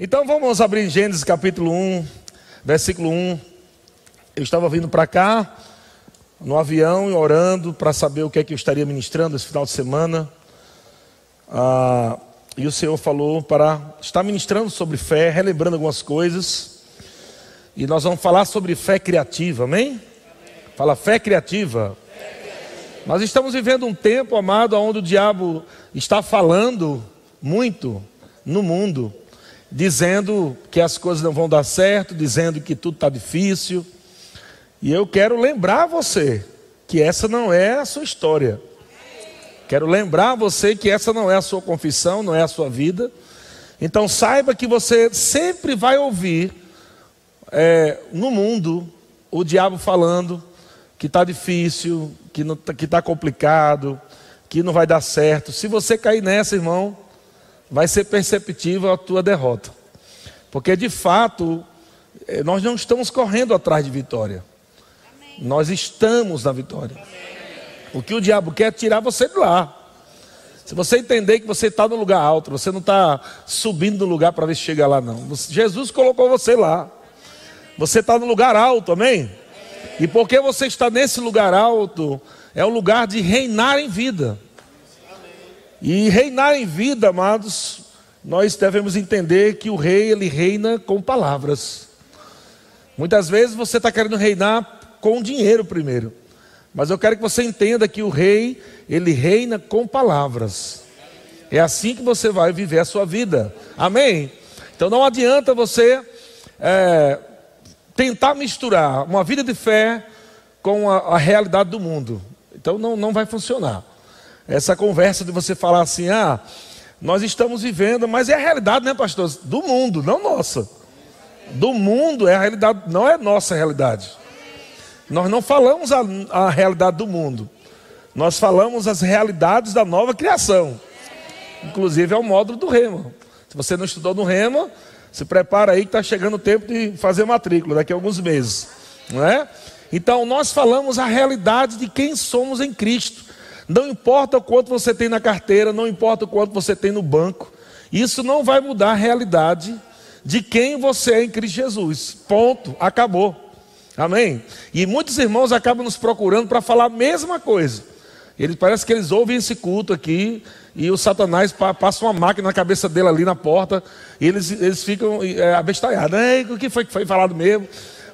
Então vamos abrir Gênesis capítulo 1, versículo 1. Eu estava vindo para cá, no avião, orando para saber o que é que eu estaria ministrando esse final de semana. Ah, e o Senhor falou para estar ministrando sobre fé, relembrando algumas coisas. E nós vamos falar sobre fé criativa, amém? amém. Fala fé criativa. fé criativa. Nós estamos vivendo um tempo, amado, onde o diabo está falando muito no mundo dizendo que as coisas não vão dar certo, dizendo que tudo está difícil. E eu quero lembrar você que essa não é a sua história. Quero lembrar você que essa não é a sua confissão, não é a sua vida. Então saiba que você sempre vai ouvir é, no mundo o diabo falando que está difícil, que está complicado, que não vai dar certo. Se você cair nessa, irmão, vai ser perceptível a tua derrota. Porque de fato, eh, nós não estamos correndo atrás de vitória. Amém. Nós estamos na vitória. Amém. O que o diabo quer é tirar você de lá. Se você entender que você está no lugar alto, você não está subindo no lugar para ver se chega lá, não. Jesus colocou você lá. Você está no lugar alto, amém? E porque você está nesse lugar alto, é o lugar de reinar em vida. E reinar em vida, amados, nós devemos entender que o rei ele reina com palavras. Muitas vezes você está querendo reinar com dinheiro primeiro, mas eu quero que você entenda que o rei ele reina com palavras. É assim que você vai viver a sua vida. Amém? Então não adianta você é, tentar misturar uma vida de fé com a, a realidade do mundo. Então não, não vai funcionar. Essa conversa de você falar assim, ah, nós estamos vivendo, mas é a realidade, né, pastor? Do mundo, não nossa. Do mundo é a realidade, não é nossa realidade. Nós não falamos a, a realidade do mundo. Nós falamos as realidades da nova criação. Inclusive é o módulo do Rema. Se você não estudou no Rema, se prepara aí que está chegando o tempo de fazer matrícula daqui a alguns meses. Não é? Então nós falamos a realidade de quem somos em Cristo. Não importa o quanto você tem na carteira, não importa o quanto você tem no banco, isso não vai mudar a realidade de quem você é em Cristo Jesus. Ponto, acabou. Amém? E muitos irmãos acabam nos procurando para falar a mesma coisa. Eles parece que eles ouvem esse culto aqui e o Satanás passa uma máquina na cabeça dele ali na porta e eles, eles ficam é, abestalhados. O que foi que foi falado mesmo?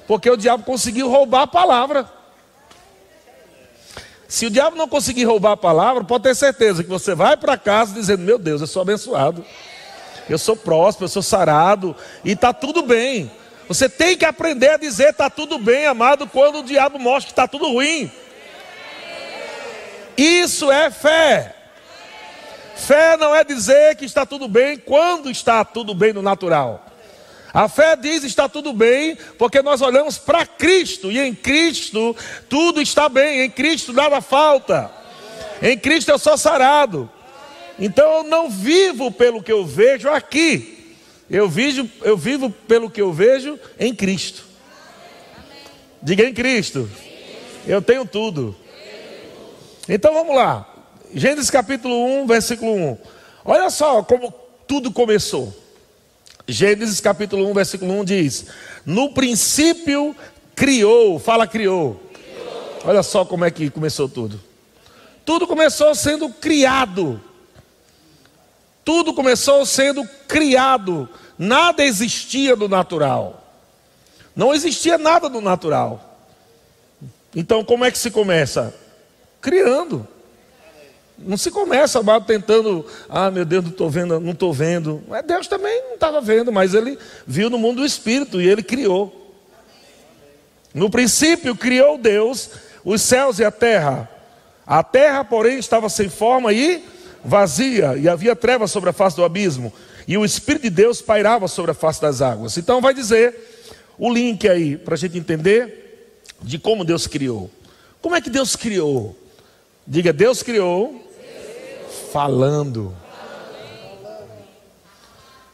Porque o diabo conseguiu roubar a palavra. Se o diabo não conseguir roubar a palavra, pode ter certeza que você vai para casa dizendo: Meu Deus, eu sou abençoado, eu sou próspero, eu sou sarado, e está tudo bem. Você tem que aprender a dizer: Está tudo bem, amado, quando o diabo mostra que está tudo ruim. Isso é fé. Fé não é dizer que está tudo bem quando está tudo bem no natural. A fé diz está tudo bem, porque nós olhamos para Cristo e em Cristo tudo está bem, em Cristo nada falta. Em Cristo eu sou sarado. Então eu não vivo pelo que eu vejo aqui. Eu vivo, eu vivo pelo que eu vejo em Cristo. Diga em Cristo. Eu tenho tudo. Então vamos lá. Gênesis capítulo 1, versículo 1. Olha só como tudo começou. Gênesis capítulo 1, versículo 1 diz: No princípio criou, fala criou. criou. Olha só como é que começou tudo. Tudo começou sendo criado. Tudo começou sendo criado. Nada existia do natural. Não existia nada do natural. Então, como é que se começa? Criando. Não se começa amado, tentando, ah meu Deus, não estou vendo, não estou vendo. Mas Deus também não estava vendo, mas ele viu no mundo do Espírito e ele criou. No princípio criou Deus os céus e a terra. A terra, porém, estava sem forma e vazia, e havia trevas sobre a face do abismo, e o Espírito de Deus pairava sobre a face das águas. Então vai dizer o link aí, para a gente entender de como Deus criou. Como é que Deus criou? Diga, Deus criou falando.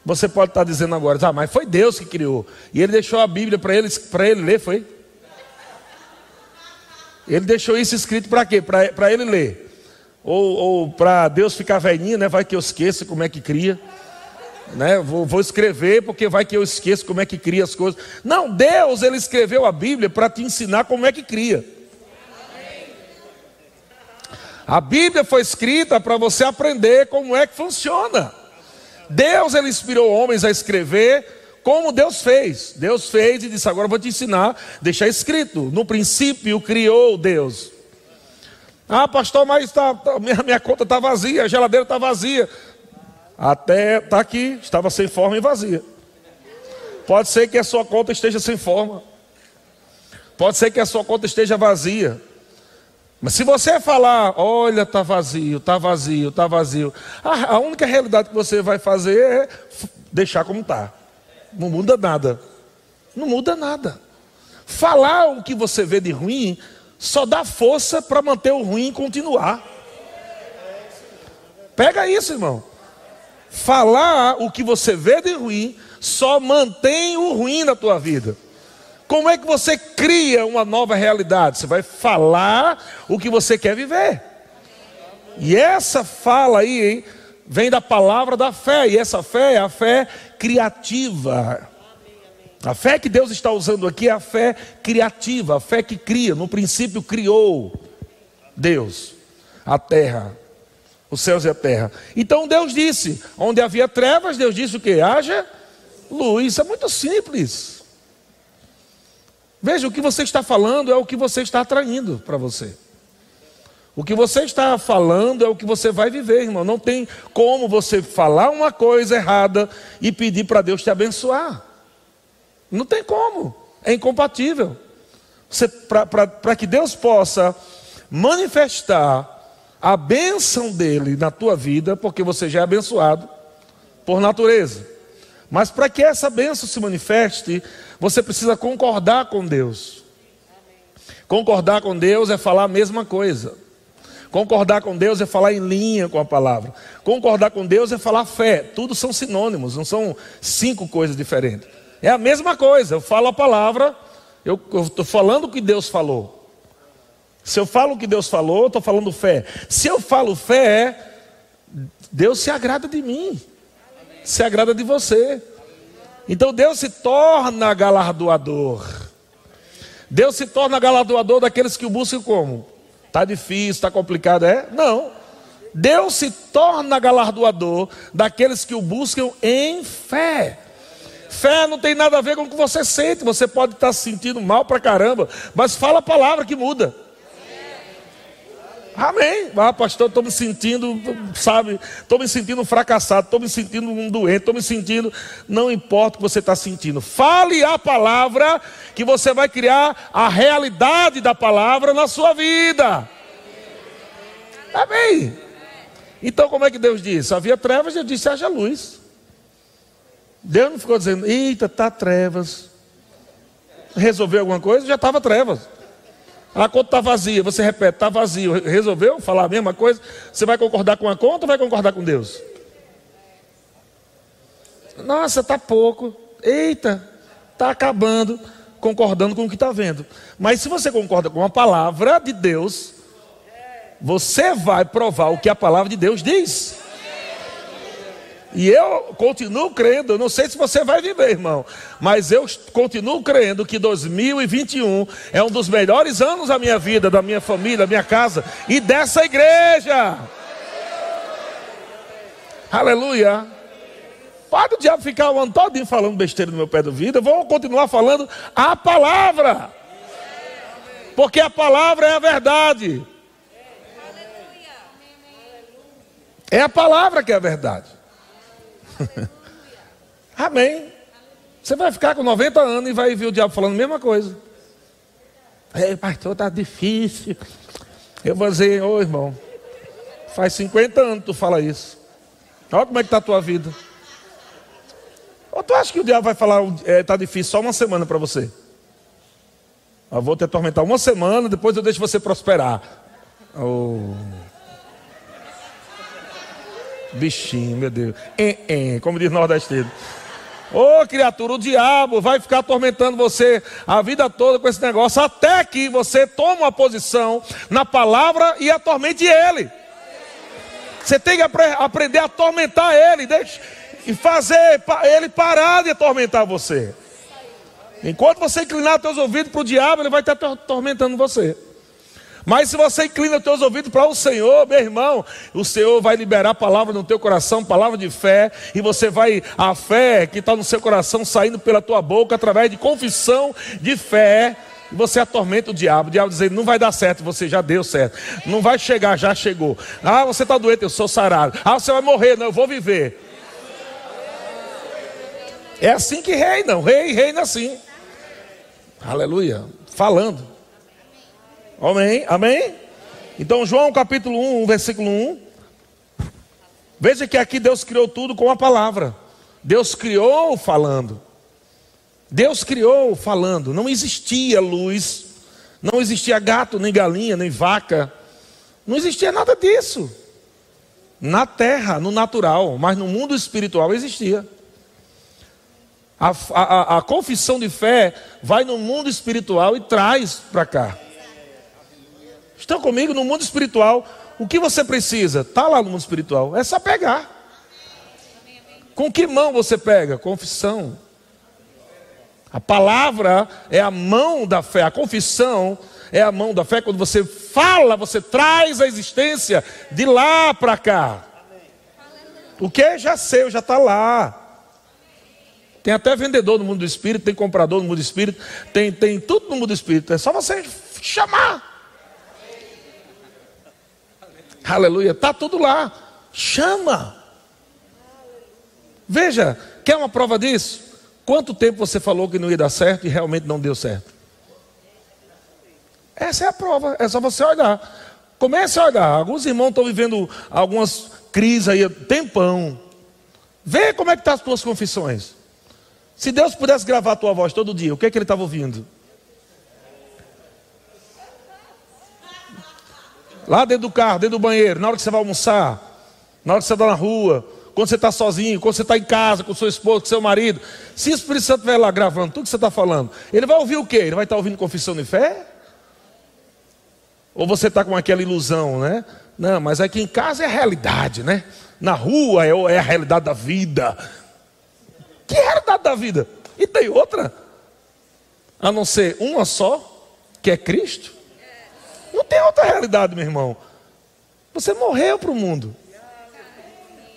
Você pode estar dizendo agora, ah, mas foi Deus que criou. E ele deixou a Bíblia para ele, ele ler, foi? Ele deixou isso escrito para quê? Para ele ler. Ou, ou para Deus ficar velhinho, né? Vai que eu esqueça como é que cria. né? Vou, vou, escrever porque vai que eu esqueço como é que cria as coisas. Não, Deus ele escreveu a Bíblia para te ensinar como é que cria. A Bíblia foi escrita para você aprender como é que funciona. Deus ele inspirou homens a escrever como Deus fez. Deus fez e disse: Agora vou te ensinar, deixar escrito. No princípio criou Deus. Ah, pastor, mas tá, tá minha, minha conta está vazia, a geladeira está vazia. Até está aqui, estava sem forma e vazia. Pode ser que a sua conta esteja sem forma. Pode ser que a sua conta esteja vazia. Mas se você falar, olha, está vazio, está vazio, está vazio, a, a única realidade que você vai fazer é deixar como está. Não muda nada. Não muda nada. Falar o que você vê de ruim só dá força para manter o ruim continuar. Pega isso, irmão. Falar o que você vê de ruim só mantém o ruim na tua vida. Como é que você cria uma nova realidade? Você vai falar o que você quer viver. E essa fala aí hein, vem da palavra da fé, e essa fé é a fé criativa. A fé que Deus está usando aqui é a fé criativa, a fé que cria. No princípio criou Deus a terra, os céus e a terra. Então Deus disse: onde havia trevas, Deus disse o que? Haja luz. É muito simples. Veja, o que você está falando é o que você está atraindo para você. O que você está falando é o que você vai viver, irmão. Não tem como você falar uma coisa errada e pedir para Deus te abençoar. Não tem como. É incompatível. Para que Deus possa manifestar a bênção dele na tua vida, porque você já é abençoado por natureza. Mas para que essa bênção se manifeste, você precisa concordar com Deus. Concordar com Deus é falar a mesma coisa. Concordar com Deus é falar em linha com a palavra. Concordar com Deus é falar fé. Tudo são sinônimos, não são cinco coisas diferentes. É a mesma coisa. Eu falo a palavra, eu estou falando o que Deus falou. Se eu falo o que Deus falou, estou falando fé. Se eu falo fé, Deus se agrada de mim se agrada de você. Então Deus se torna galardoador. Deus se torna galardoador daqueles que o buscam como? Está difícil, está complicado, é? Não. Deus se torna galardoador daqueles que o buscam em fé. Fé não tem nada a ver com o que você sente. Você pode estar se sentindo mal pra caramba, mas fala a palavra que muda. Amém. Ah, pastor, estou me sentindo, sabe, estou me sentindo fracassado, estou me sentindo um doente, estou me sentindo. Não importa o que você está sentindo. Fale a palavra que você vai criar a realidade da palavra na sua vida. Amém. Então, como é que Deus disse? Havia trevas, Deus disse: haja luz. Deus não ficou dizendo, eita, está trevas. Resolveu alguma coisa? Já estava trevas. A conta está vazia, você repete, está vazio. Resolveu falar a mesma coisa? Você vai concordar com a conta ou vai concordar com Deus? Nossa, está pouco. Eita, está acabando, concordando com o que está vendo. Mas se você concorda com a palavra de Deus, você vai provar o que a palavra de Deus diz. E eu continuo crendo, não sei se você vai viver, irmão, mas eu continuo crendo que 2021 é um dos melhores anos da minha vida, da minha família, da minha casa e dessa igreja. Aleluia. Pode o diabo ficar o ano todo falando besteira no meu pé do vida, eu vou continuar falando a palavra. Porque a palavra é a verdade. É a palavra que é a verdade. Amém. Você vai ficar com 90 anos e vai ver o diabo falando a mesma coisa. Ei, pastor, está difícil. Eu vou dizer, ô irmão, faz 50 anos que tu fala isso. Olha como é que está a tua vida. Ou tu acha que o diabo vai falar, está é, tá difícil só uma semana para você? Eu vou te atormentar uma semana, depois eu deixo você prosperar. Oh. Bichinho, meu Deus. É, como diz nordestino. Ô oh, criatura, o diabo vai ficar atormentando você a vida toda com esse negócio, até que você toma uma posição na palavra e atormente ele. Você tem que aprender a atormentar ele. Deixa, e fazer ele parar de atormentar você. Enquanto você inclinar os teus ouvidos para o diabo, ele vai estar atormentando você. Mas se você inclina os teus ouvidos para o Senhor, meu irmão, o Senhor vai liberar a palavra no teu coração, palavra de fé, e você vai, a fé que está no seu coração saindo pela tua boca, através de confissão de fé, e você atormenta o diabo. O diabo dizendo, não vai dar certo, você já deu certo. Não vai chegar, já chegou. Ah, você está doente, eu sou sarado. Ah, você vai morrer, não, eu vou viver. É assim que reina, o rei reina assim. Aleluia. Falando. Amém? Amém? Então, João capítulo 1, versículo 1. Veja que aqui Deus criou tudo com a palavra. Deus criou falando. Deus criou falando. Não existia luz. Não existia gato, nem galinha, nem vaca. Não existia nada disso. Na terra, no natural, mas no mundo espiritual existia. A, a, a confissão de fé vai no mundo espiritual e traz para cá. Estão comigo no mundo espiritual? O que você precisa? Está lá no mundo espiritual. É só pegar. Com que mão você pega? Confissão. A palavra é a mão da fé. A confissão é a mão da fé. Quando você fala, você traz a existência de lá para cá. O que é já seu, já está lá. Tem até vendedor no mundo do espírito, tem comprador no mundo do espírito, tem, tem tudo no mundo do espírito. É só você chamar. Aleluia, está tudo lá. Chama. Veja, quer uma prova disso? Quanto tempo você falou que não ia dar certo e realmente não deu certo? Essa é a prova, é só você olhar. Comece a olhar. Alguns irmãos estão vivendo algumas crises aí, tempão. Vê como é que estão tá as tuas confissões. Se Deus pudesse gravar a tua voz todo dia, o que é que ele estava ouvindo? Lá dentro do carro, dentro do banheiro, na hora que você vai almoçar, na hora que você está na rua, quando você está sozinho, quando você está em casa com seu esposo, com seu marido. Se o Espírito Santo estiver lá gravando tudo que você está falando, ele vai ouvir o quê? Ele vai estar tá ouvindo confissão de fé? Ou você está com aquela ilusão, né? Não, mas aqui em casa é a realidade, né? Na rua é, é a realidade da vida. Que realidade da vida? E tem outra? A não ser uma só, que é Cristo? Não tem outra realidade, meu irmão. Você morreu para o mundo.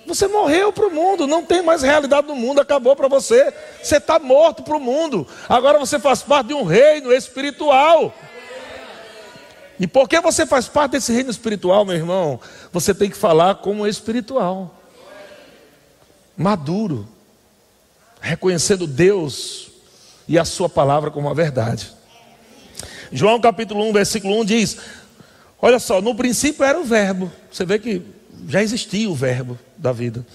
Você morreu para o mundo, não tem mais realidade no mundo, acabou para você. Você está morto para o mundo. Agora você faz parte de um reino espiritual. E porque você faz parte desse reino espiritual, meu irmão, você tem que falar como espiritual, maduro, reconhecendo Deus e a Sua palavra como a verdade. João capítulo 1, versículo 1 diz: Olha só, no princípio era o Verbo. Você vê que já existia o Verbo da vida.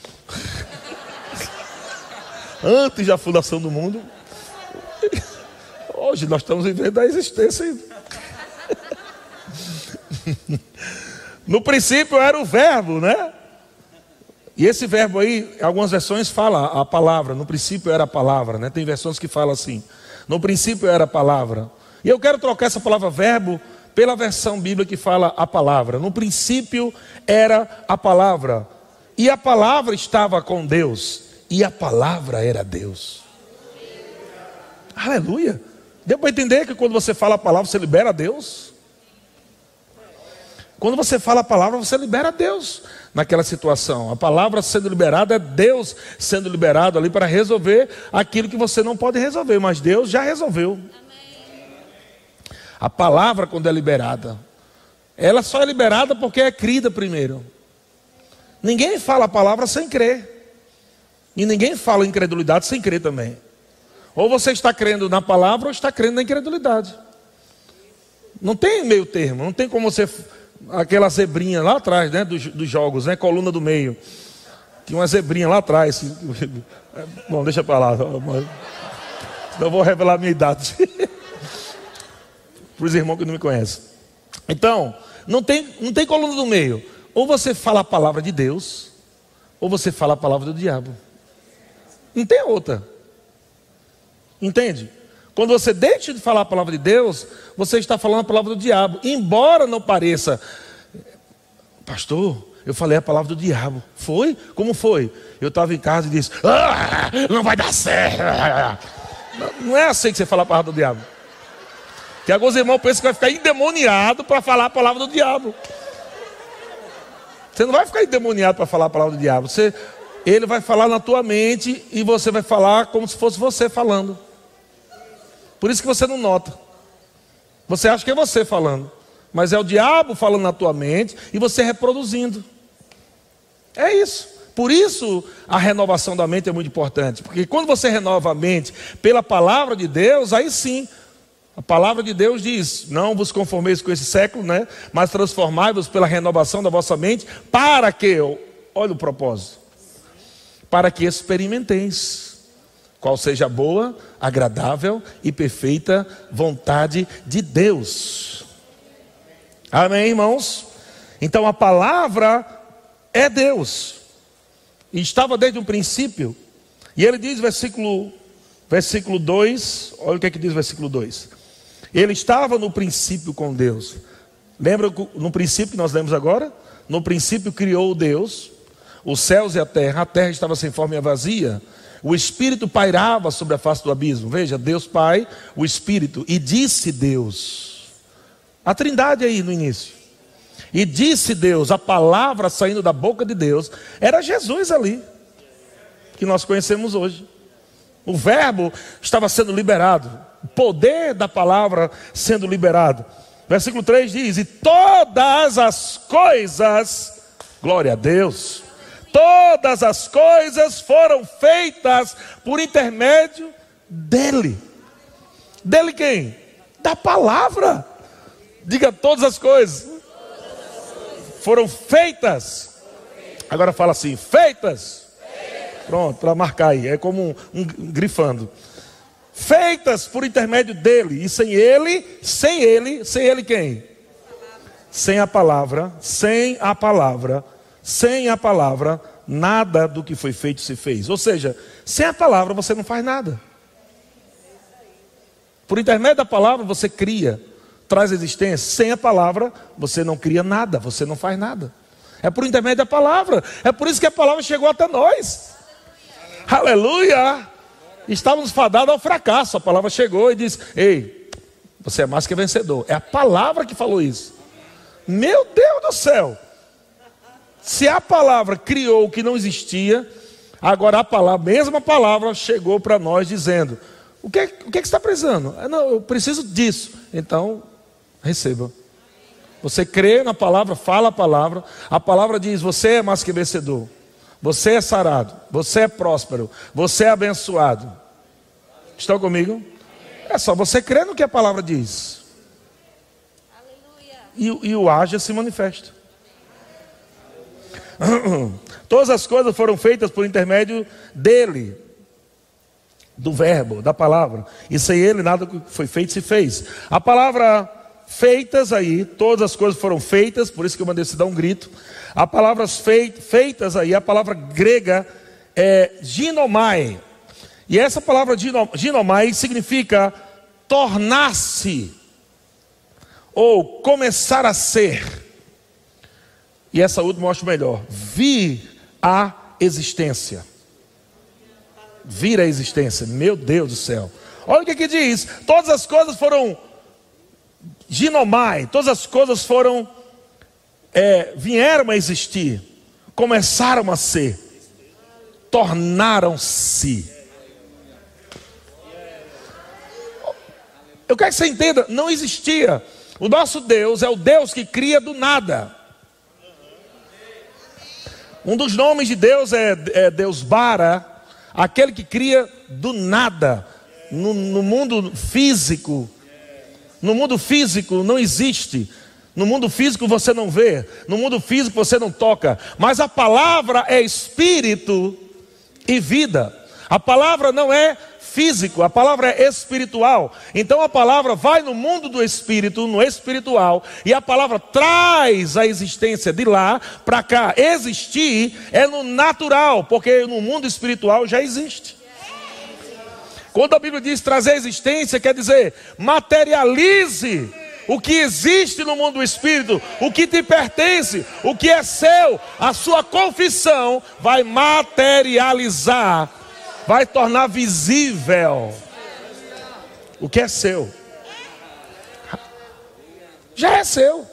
Antes da fundação do mundo. Hoje nós estamos vivendo a existência. no princípio era o Verbo, né? E esse verbo aí, algumas versões fala a palavra, no princípio era a palavra, né? Tem versões que falam assim. No princípio era a palavra. E eu quero trocar essa palavra verbo pela versão bíblica que fala a palavra. No princípio era a palavra, e a palavra estava com Deus, e a palavra era Deus. Aleluia. Deu para entender que quando você fala a palavra, você libera Deus? Quando você fala a palavra, você libera Deus naquela situação. A palavra sendo liberada é Deus sendo liberado ali para resolver aquilo que você não pode resolver, mas Deus já resolveu. A palavra, quando é liberada, ela só é liberada porque é crida primeiro. Ninguém fala a palavra sem crer. E ninguém fala incredulidade sem crer também. Ou você está crendo na palavra ou está crendo na incredulidade. Não tem meio termo, não tem como você. Aquela zebrinha lá atrás, né? Dos, dos jogos, né? Coluna do meio. Tinha uma zebrinha lá atrás. Bom, deixa para lá. Não vou revelar a minha idade. para os irmãos que não me conhecem. Então, não tem, não tem coluna do meio. Ou você fala a palavra de Deus, ou você fala a palavra do diabo. Não tem outra. Entende? Quando você deixa de falar a palavra de Deus, você está falando a palavra do diabo. Embora não pareça, pastor, Eu falei a palavra do diabo. Foi? Como foi? Eu estava em casa e disse: ah, Não vai dar certo. Não é assim que você fala a palavra do diabo. Que alguns irmãos pensam que vai ficar endemoniado para falar a palavra do diabo. Você não vai ficar endemoniado para falar a palavra do diabo. Você, ele vai falar na tua mente e você vai falar como se fosse você falando. Por isso que você não nota. Você acha que é você falando, mas é o diabo falando na tua mente e você reproduzindo. É isso. Por isso a renovação da mente é muito importante, porque quando você renova a mente pela palavra de Deus, aí sim a palavra de Deus diz: Não vos conformeis com esse século, né? Mas transformai-vos pela renovação da vossa mente, para que, olha o propósito, para que experimenteis qual seja a boa, agradável e perfeita vontade de Deus. Amém, irmãos? Então a palavra é Deus, e estava desde o princípio, e ele diz, versículo, versículo 2, olha o que é que diz o versículo 2: Ele estava no princípio com Deus. Lembra no princípio que nós lemos agora? No princípio criou Deus os céus e a terra, a terra estava sem forma e vazia, o Espírito pairava sobre a face do abismo. Veja, Deus Pai, o Espírito, e disse Deus, a trindade aí no início, e disse Deus, a palavra saindo da boca de Deus, era Jesus ali, que nós conhecemos hoje. O Verbo estava sendo liberado, poder da palavra sendo liberado. Versículo 3 diz: E todas as coisas, glória a Deus, todas as coisas foram feitas por intermédio dele. Dele quem? Da palavra. Diga todas as coisas. Foram feitas. Agora fala assim: feitas. Pronto, para marcar aí. É como um, um grifando. Feitas por intermédio dele. E sem ele, sem ele, sem ele quem? Sem a palavra, sem a palavra sem a palavra, nada do que foi feito se fez. Ou seja, sem a palavra você não faz nada. Por intermédio da palavra você cria, traz existência. Sem a palavra você não cria nada, você não faz nada. É por intermédio da palavra. É por isso que a palavra chegou até nós. Aleluia! Aleluia. Estávamos fadados ao fracasso. A palavra chegou e disse: Ei, você é mais que vencedor. É a palavra que falou isso. Meu Deus do céu! Se a palavra criou o que não existia, agora a palavra, mesma palavra, chegou para nós dizendo: o que, é, o que, é que você está precisando? Ah, não, eu preciso disso. Então, receba. Você crê na palavra, fala a palavra. A palavra diz: você é mais que vencedor. Você é sarado. Você é próspero. Você é abençoado. Estão comigo? É só você crer no que a palavra diz. E, e o haja se manifesta. Todas as coisas foram feitas por intermédio dele, do verbo, da palavra. E sem ele nada foi feito se fez. A palavra feitas aí, todas as coisas foram feitas, por isso que eu mandei se dar um grito. A palavra feitas aí, a palavra grega é ginomai. E essa palavra ginomai significa tornar-se ou começar a ser. E essa última eu acho melhor. Vir à existência. Vir à existência. Meu Deus do céu. Olha o que diz. Todas as coisas foram ginomai. Todas as coisas foram. É, vieram a existir. Começaram a ser. Tornaram-se. Eu quero que você entenda, não existia. O nosso Deus é o Deus que cria do nada. Um dos nomes de Deus é, é Deus Bara, aquele que cria do nada, no, no mundo físico. No mundo físico não existe. No mundo físico você não vê, no mundo físico você não toca, mas a palavra é espírito e vida. A palavra não é físico, a palavra é espiritual. Então a palavra vai no mundo do espírito, no espiritual, e a palavra traz a existência de lá para cá. Existir é no natural, porque no mundo espiritual já existe. Quando a Bíblia diz trazer existência, quer dizer materialize o que existe no mundo do espírito, o que te pertence, o que é seu, a sua confissão vai materializar, vai tornar visível o que é seu. Já é seu.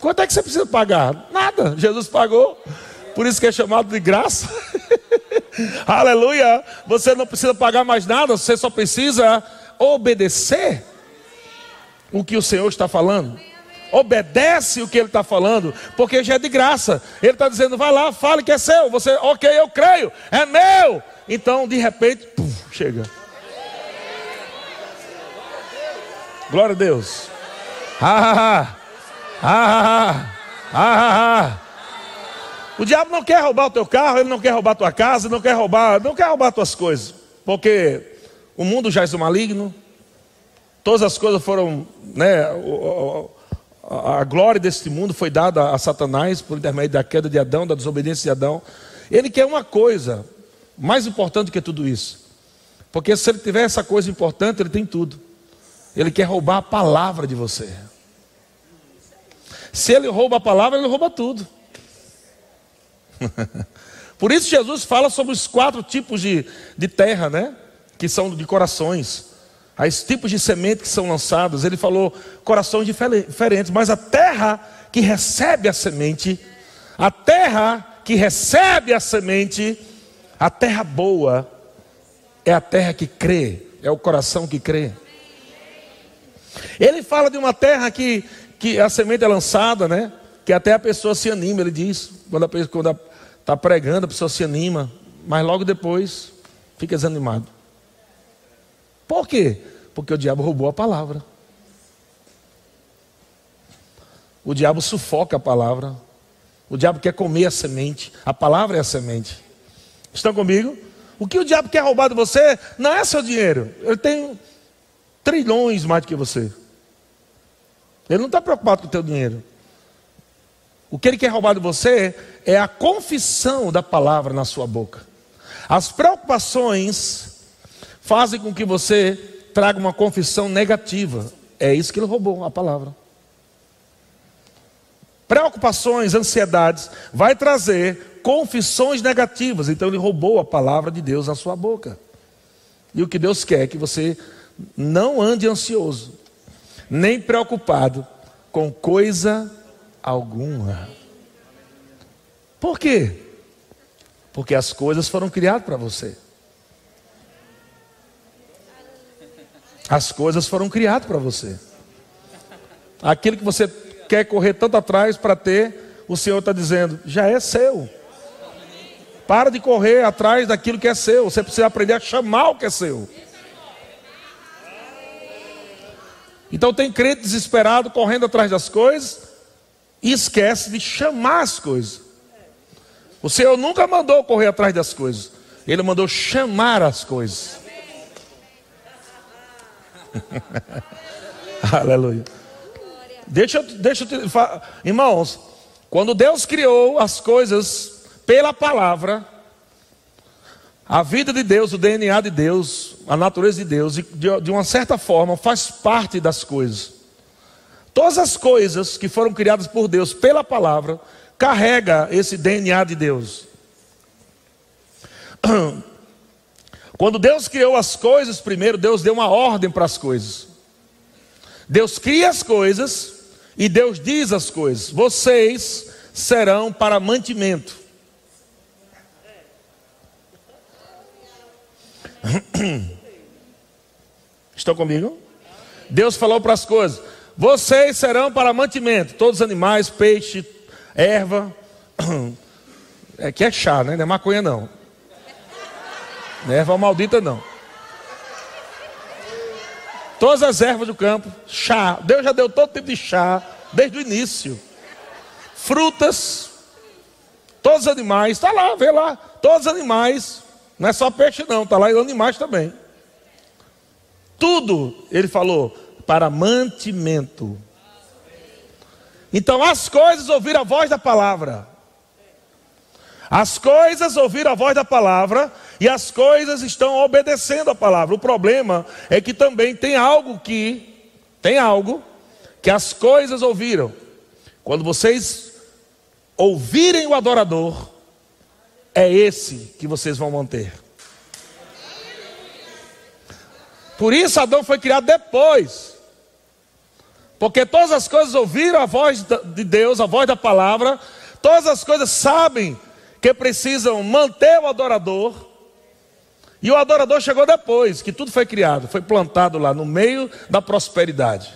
Quanto é que você precisa pagar? Nada. Jesus pagou. Por isso que é chamado de graça. Aleluia. Você não precisa pagar mais nada, você só precisa obedecer o que o Senhor está falando. Obedece o que Ele está falando, porque já é de graça. Ele está dizendo: vai lá, fale que é seu. Você, ok, eu creio, é meu. Então, de repente, puf, chega. Glória a Deus. Ah, ah, ah, O diabo não quer roubar o teu carro, ele não quer roubar a tua casa, não quer roubar, não quer roubar tuas coisas, porque o mundo já é maligno. Todas as coisas foram, né, a glória deste mundo foi dada a Satanás por intermédio da queda de Adão, da desobediência de Adão. Ele quer uma coisa mais importante que tudo isso. Porque se ele tiver essa coisa importante, ele tem tudo. Ele quer roubar a palavra de você. Se ele rouba a palavra, ele rouba tudo. Por isso Jesus fala sobre os quatro tipos de, de terra, né? Que são de corações. Os tipos de semente que são lançados. Ele falou corações diferentes, mas a terra que recebe a semente, a terra que recebe a semente, a terra boa, é a terra que crê, é o coração que crê. Ele fala de uma terra que, que a semente é lançada, né? Que até a pessoa se anima, ele diz. Quando a pessoa está pregando, a pessoa se anima, mas logo depois fica desanimado. Por quê? Porque o diabo roubou a palavra. O diabo sufoca a palavra. O diabo quer comer a semente. A palavra é a semente. Estão comigo? O que o diabo quer roubar de você não é seu dinheiro. Eu tenho trilhões mais do que você. Ele não está preocupado com o teu dinheiro. O que ele quer roubar de você é a confissão da palavra na sua boca. As preocupações fazem com que você traga uma confissão negativa. É isso que ele roubou, a palavra. Preocupações, ansiedades, vai trazer confissões negativas. Então ele roubou a palavra de Deus na sua boca. E o que Deus quer é que você não ande ansioso, nem preocupado com coisa alguma. Por quê? Porque as coisas foram criadas para você. As coisas foram criadas para você. Aquilo que você quer correr tanto atrás para ter, o Senhor está dizendo, já é seu. Para de correr atrás daquilo que é seu. Você precisa aprender a chamar o que é seu. Então tem crente desesperado correndo atrás das coisas e esquece de chamar as coisas. O Senhor nunca mandou correr atrás das coisas, Ele mandou chamar as coisas. Aleluia. Deixa, deixa eu te falar, irmãos, quando Deus criou as coisas pela palavra, a vida de Deus, o DNA de Deus, a natureza de Deus, de, de uma certa forma, faz parte das coisas. Todas as coisas que foram criadas por Deus pela palavra, carrega esse DNA de Deus. Quando Deus criou as coisas, primeiro Deus deu uma ordem para as coisas. Deus cria as coisas e Deus diz as coisas: vocês serão para mantimento. Estão comigo? Deus falou para as coisas: vocês serão para mantimento, todos os animais, peixe, erva. É que é chá, né? Não é maconha não. Não é erva maldita não. Todas as ervas do campo, chá. Deus já deu todo tipo de chá desde o início. Frutas, todos os animais, está lá, vê lá, todos os animais não é só peixe, não, está lá e animais também. Tudo, ele falou, para mantimento. Então as coisas ouviram a voz da palavra. As coisas ouviram a voz da palavra e as coisas estão obedecendo a palavra. O problema é que também tem algo que tem algo que as coisas ouviram. Quando vocês ouvirem o adorador, é esse que vocês vão manter. Por isso Adão foi criado depois. Porque todas as coisas ouviram a voz de Deus, a voz da palavra, todas as coisas sabem que precisam manter o adorador. E o adorador chegou depois, que tudo foi criado, foi plantado lá no meio da prosperidade.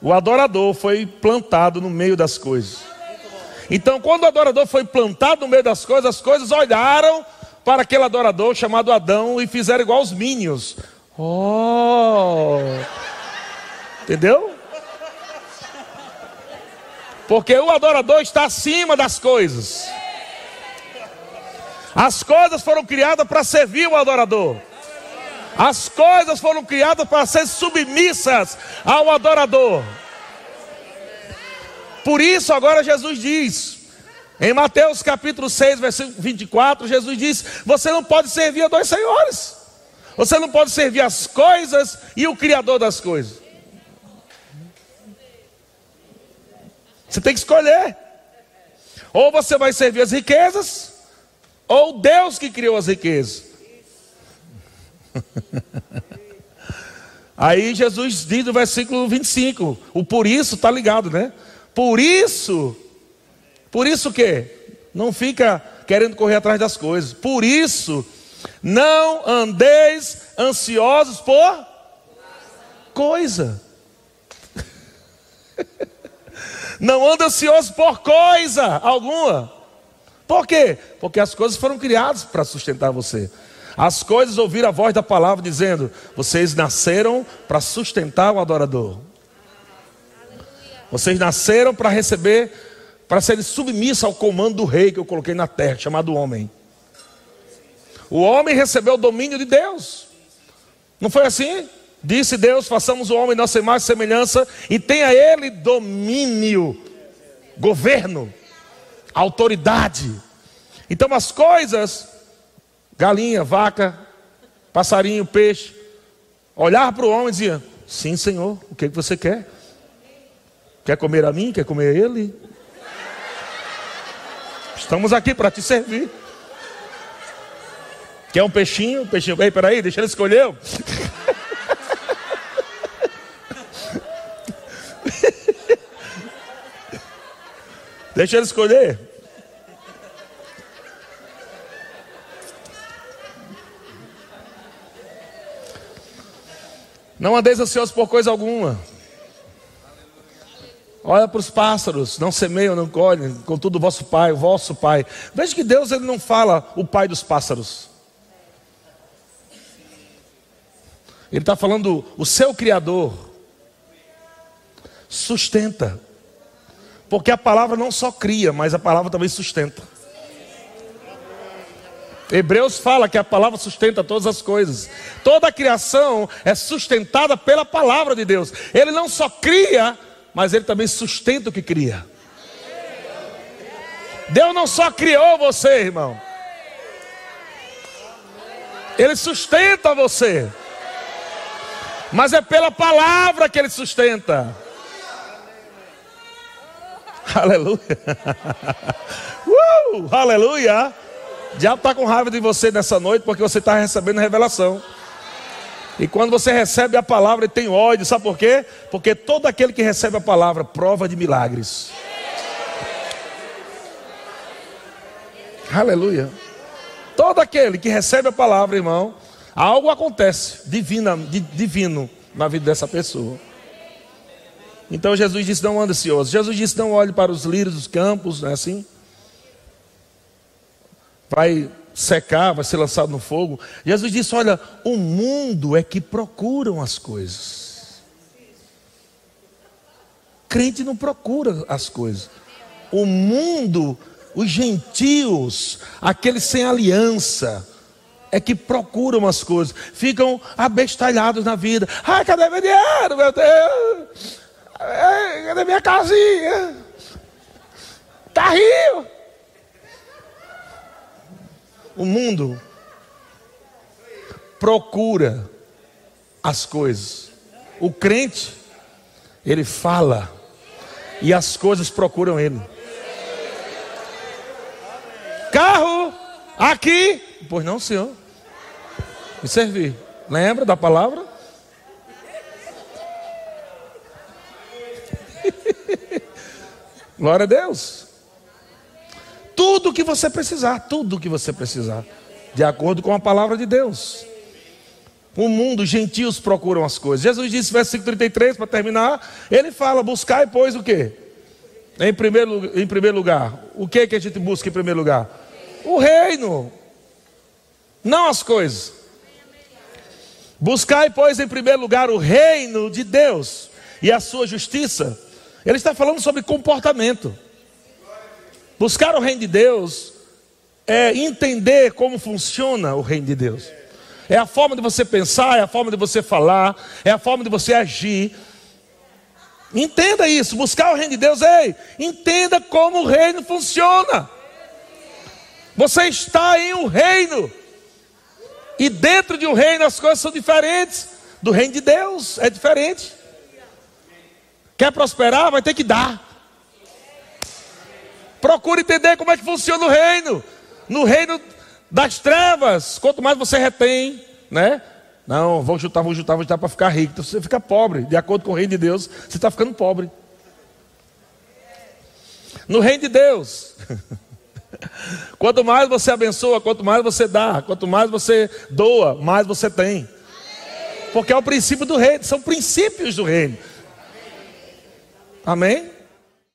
O adorador foi plantado no meio das coisas. Então, quando o adorador foi plantado no meio das coisas, as coisas olharam para aquele adorador chamado Adão e fizeram igual os minions. Oh! Entendeu? Porque o adorador está acima das coisas. As coisas foram criadas para servir o adorador. As coisas foram criadas para ser submissas ao adorador. Por isso, agora Jesus diz, em Mateus capítulo 6, versículo 24, Jesus diz: Você não pode servir a dois senhores. Você não pode servir as coisas e o Criador das coisas. Você tem que escolher. Ou você vai servir as riquezas, ou Deus que criou as riquezas. Aí Jesus diz no versículo 25: o por isso está ligado, né? Por isso, por isso que não fica querendo correr atrás das coisas. Por isso, não andeis ansiosos por coisa. Não anda ansioso por coisa alguma. Por quê? Porque as coisas foram criadas para sustentar você. As coisas ouviram a voz da palavra dizendo: Vocês nasceram para sustentar o adorador. Vocês nasceram para receber, para serem submissos ao comando do rei que eu coloquei na terra, chamado homem. O homem recebeu o domínio de Deus. Não foi assim? Disse Deus: façamos o homem nossa imagem e semelhança, e tenha ele domínio, governo, autoridade. Então as coisas, galinha, vaca, passarinho, peixe, olhar para o homem e dizia: Sim, Senhor, o que, que você quer? Quer comer a mim? Quer comer a ele? Estamos aqui para te servir. Quer um peixinho? Peixinho, ei, peraí, deixa ele escolher. Deixa ele escolher. Não andeis ansiosos por coisa alguma. Olha para os pássaros, não semeiam, não colhem, contudo vosso pai, vosso pai. Veja que Deus ele não fala o pai dos pássaros. Ele está falando o seu Criador. Sustenta. Porque a palavra não só cria, mas a palavra também sustenta. Hebreus fala que a palavra sustenta todas as coisas. Toda a criação é sustentada pela palavra de Deus. Ele não só cria, mas ele também sustenta o que cria. Deus não só criou você, irmão. Ele sustenta você. Mas é pela palavra que ele sustenta. Aleluia. Uh, aleluia. O diabo está com raiva de você nessa noite porque você está recebendo revelação. E quando você recebe a palavra, ele tem ódio, sabe por quê? Porque todo aquele que recebe a palavra prova de milagres. Aleluia. Todo aquele que recebe a palavra, irmão, algo acontece divina, divino na vida dessa pessoa. Então Jesus disse: Não ande ansioso. Jesus disse: Não olhe para os lírios dos campos, não é assim? Vai secar, vai ser lançado no fogo. Jesus disse: Olha, o mundo é que procuram as coisas. Crente não procura as coisas. O mundo, os gentios, aqueles sem aliança, é que procuram as coisas, ficam abestalhados na vida. Ai, cadê meu dinheiro, meu Deus? Cadê minha casinha? Tá. O mundo procura as coisas. O crente, ele fala e as coisas procuram ele. Carro aqui, pois não, senhor. Me servir. Lembra da palavra? Glória a Deus. Tudo que você precisar, tudo que você precisar, de acordo com a palavra de Deus. O mundo, os gentios procuram as coisas. Jesus disse, versículo 33, para terminar, ele fala: buscar e pois o quê? Em primeiro, em primeiro lugar. O que, que a gente busca em primeiro lugar? O reino, não as coisas. Buscai, pois, em primeiro lugar o reino de Deus e a sua justiça. Ele está falando sobre comportamento. Buscar o reino de Deus é entender como funciona o reino de Deus. É a forma de você pensar, é a forma de você falar, é a forma de você agir. Entenda isso, buscar o reino de Deus, ei, entenda como o reino funciona. Você está em um reino, e dentro de um reino as coisas são diferentes. Do reino de Deus é diferente. Quer prosperar, vai ter que dar. Procure entender como é que funciona o reino. No reino das trevas, quanto mais você retém, né? Não, vou juntar, vou juntar, vou juntar para ficar rico. Então você fica pobre, de acordo com o reino de Deus, você está ficando pobre. No reino de Deus, quanto mais você abençoa, quanto mais você dá, quanto mais você doa, mais você tem. Porque é o princípio do reino, são princípios do reino. Amém?